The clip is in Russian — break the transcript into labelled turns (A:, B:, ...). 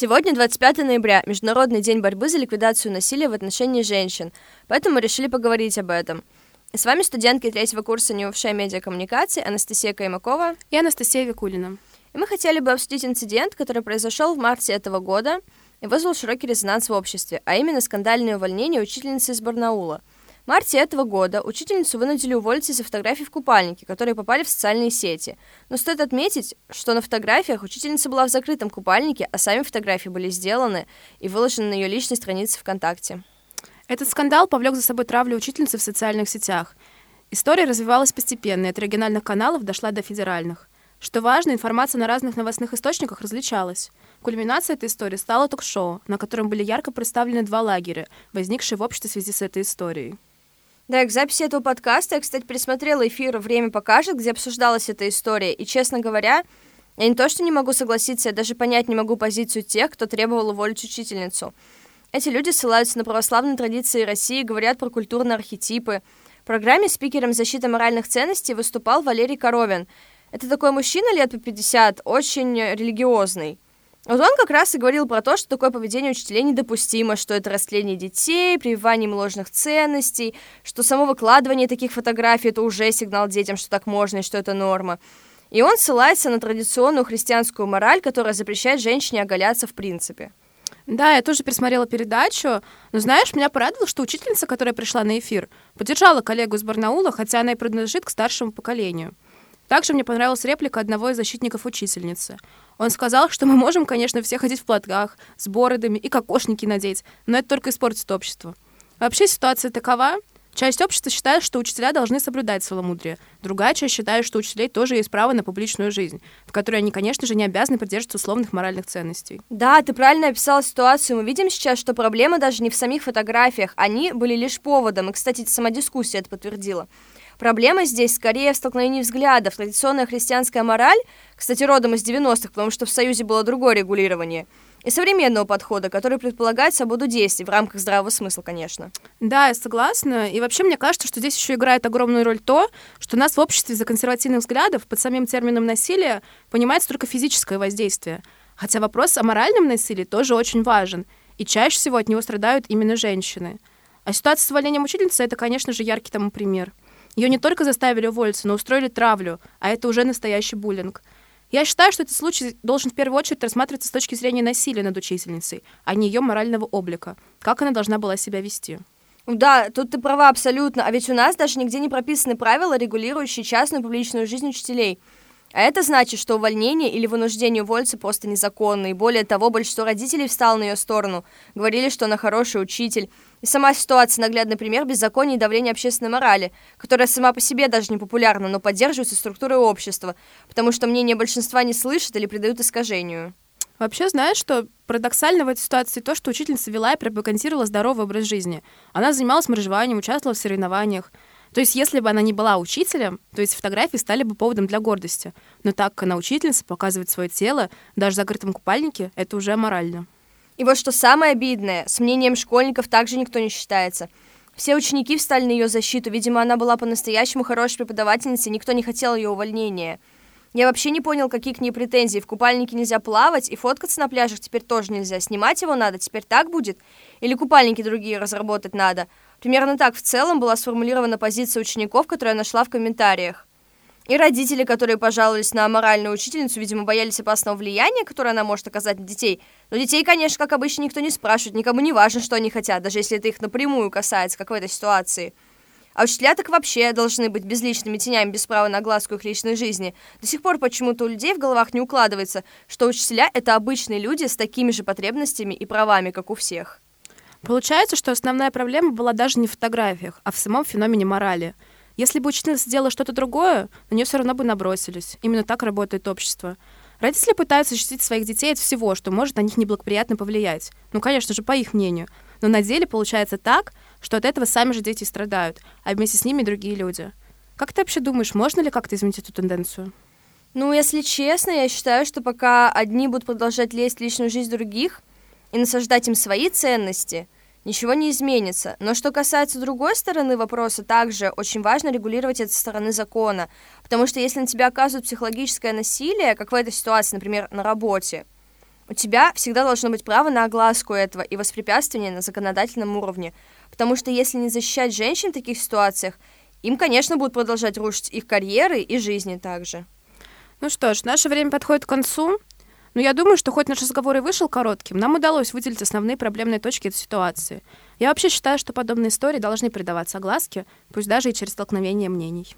A: Сегодня 25 ноября, Международный день борьбы за ликвидацию насилия в отношении женщин, поэтому решили поговорить об этом. С вами студентки третьего курса НИУФШ медиакоммуникации Анастасия Каймакова
B: и Анастасия Викулина.
A: И мы хотели бы обсудить инцидент, который произошел в марте этого года и вызвал широкий резонанс в обществе, а именно скандальное увольнение учительницы из Барнаула – марте этого года учительницу вынудили уволиться из-за фотографий в купальнике, которые попали в социальные сети. Но стоит отметить, что на фотографиях учительница была в закрытом купальнике, а сами фотографии были сделаны и выложены на ее личной странице ВКонтакте.
B: Этот скандал повлек за собой травлю учительницы в социальных сетях. История развивалась постепенно, и от региональных каналов дошла до федеральных. Что важно, информация на разных новостных источниках различалась. Кульминацией этой истории стало ток-шоу, на котором были ярко представлены два лагеря, возникшие в обществе в связи с этой историей.
A: Да, к записи этого подкаста я, кстати, пересмотрела эфир «Время покажет», где обсуждалась эта история. И, честно говоря, я не то что не могу согласиться, я даже понять не могу позицию тех, кто требовал уволить учительницу. Эти люди ссылаются на православные традиции России, говорят про культурные архетипы. В программе спикером защиты моральных ценностей выступал Валерий Коровин. Это такой мужчина лет по 50, очень религиозный. Вот он как раз и говорил про то, что такое поведение учителей недопустимо, что это растление детей, прививание им ложных ценностей, что само выкладывание таких фотографий — это уже сигнал детям, что так можно и что это норма. И он ссылается на традиционную христианскую мораль, которая запрещает женщине оголяться в принципе.
B: Да, я тоже пересмотрела передачу. Но знаешь, меня порадовало, что учительница, которая пришла на эфир, поддержала коллегу из Барнаула, хотя она и принадлежит к старшему поколению. Также мне понравилась реплика одного из защитников учительницы. Он сказал, что мы можем, конечно, все ходить в платках, с бородами и кокошники надеть, но это только испортит общество. Вообще ситуация такова. Часть общества считает, что учителя должны соблюдать целомудрие. Другая часть считает, что у учителей тоже есть право на публичную жизнь, в которой они, конечно же, не обязаны придерживаться условных моральных ценностей.
A: Да, ты правильно описала ситуацию. Мы видим сейчас, что проблема даже не в самих фотографиях. Они были лишь поводом. И, кстати, сама дискуссия это подтвердила. Проблема здесь скорее в столкновении взглядов. Традиционная христианская мораль, кстати, родом из 90-х, потому что в Союзе было другое регулирование, и современного подхода, который предполагает свободу действий в рамках здравого смысла, конечно.
B: Да, я согласна. И вообще мне кажется, что здесь еще играет огромную роль то, что у нас в обществе за консервативных взглядов под самим термином насилия понимается только физическое воздействие. Хотя вопрос о моральном насилии тоже очень важен, и чаще всего от него страдают именно женщины. А ситуация с увольнением учительницы — это, конечно же, яркий тому пример — ее не только заставили уволиться, но устроили травлю, а это уже настоящий буллинг. Я считаю, что этот случай должен в первую очередь рассматриваться с точки зрения насилия над учительницей, а не ее морального облика. Как она должна была себя вести?
A: Да, тут ты права абсолютно. А ведь у нас даже нигде не прописаны правила, регулирующие частную публичную жизнь учителей. А это значит, что увольнение или вынуждение уволиться просто незаконно. И более того, большинство родителей встало на ее сторону. Говорили, что она хороший учитель. И сама ситуация наглядный пример беззакония и давления общественной морали, которая сама по себе даже не популярна, но поддерживается структурой общества, потому что мнение большинства не слышат или придают искажению.
B: Вообще, знаешь, что парадоксально в этой ситуации то, что учительница вела и пропагандировала здоровый образ жизни. Она занималась моржеванием, участвовала в соревнованиях. То есть, если бы она не была учителем, то есть фотографии стали бы поводом для гордости. Но так как она учительница, показывает свое тело, даже в закрытом купальнике, это уже морально.
A: И вот что самое обидное, с мнением школьников также никто не считается. Все ученики встали на ее защиту, видимо, она была по-настоящему хорошей преподавательницей, никто не хотел ее увольнения. Я вообще не понял, какие к ней претензии. В купальнике нельзя плавать, и фоткаться на пляжах теперь тоже нельзя. Снимать его надо, теперь так будет? Или купальники другие разработать надо? Примерно так в целом была сформулирована позиция учеников, которую я нашла в комментариях. И родители, которые пожаловались на моральную учительницу, видимо, боялись опасного влияния, которое она может оказать на детей. Но детей, конечно, как обычно, никто не спрашивает, никому не важно, что они хотят, даже если это их напрямую касается, как в этой ситуации. А учителя так вообще должны быть безличными тенями, без права на глазку их личной жизни. До сих пор почему-то у людей в головах не укладывается, что учителя — это обычные люди с такими же потребностями и правами, как у всех.
B: Получается, что основная проблема была даже не в фотографиях, а в самом феномене морали — если бы учительница сделала что-то другое, на нее все равно бы набросились. Именно так работает общество. Родители пытаются защитить своих детей от всего, что может на них неблагоприятно повлиять. Ну, конечно же, по их мнению. Но на деле получается так, что от этого сами же дети страдают, а вместе с ними и другие люди. Как ты вообще думаешь, можно ли как-то изменить эту тенденцию?
A: Ну, если честно, я считаю, что пока одни будут продолжать лезть в личную жизнь других и насаждать им свои ценности – ничего не изменится. Но что касается другой стороны вопроса, также очень важно регулировать это со стороны закона. Потому что если на тебя оказывают психологическое насилие, как в этой ситуации, например, на работе, У тебя всегда должно быть право на огласку этого и воспрепятствование на законодательном уровне. Потому что если не защищать женщин в таких ситуациях, им, конечно, будут продолжать рушить их карьеры и жизни также.
B: Ну что ж, наше время подходит к концу. Но я думаю, что хоть наш разговор и вышел коротким, нам удалось выделить основные проблемные точки этой ситуации. Я вообще считаю, что подобные истории должны придаваться огласке, пусть даже и через столкновение мнений.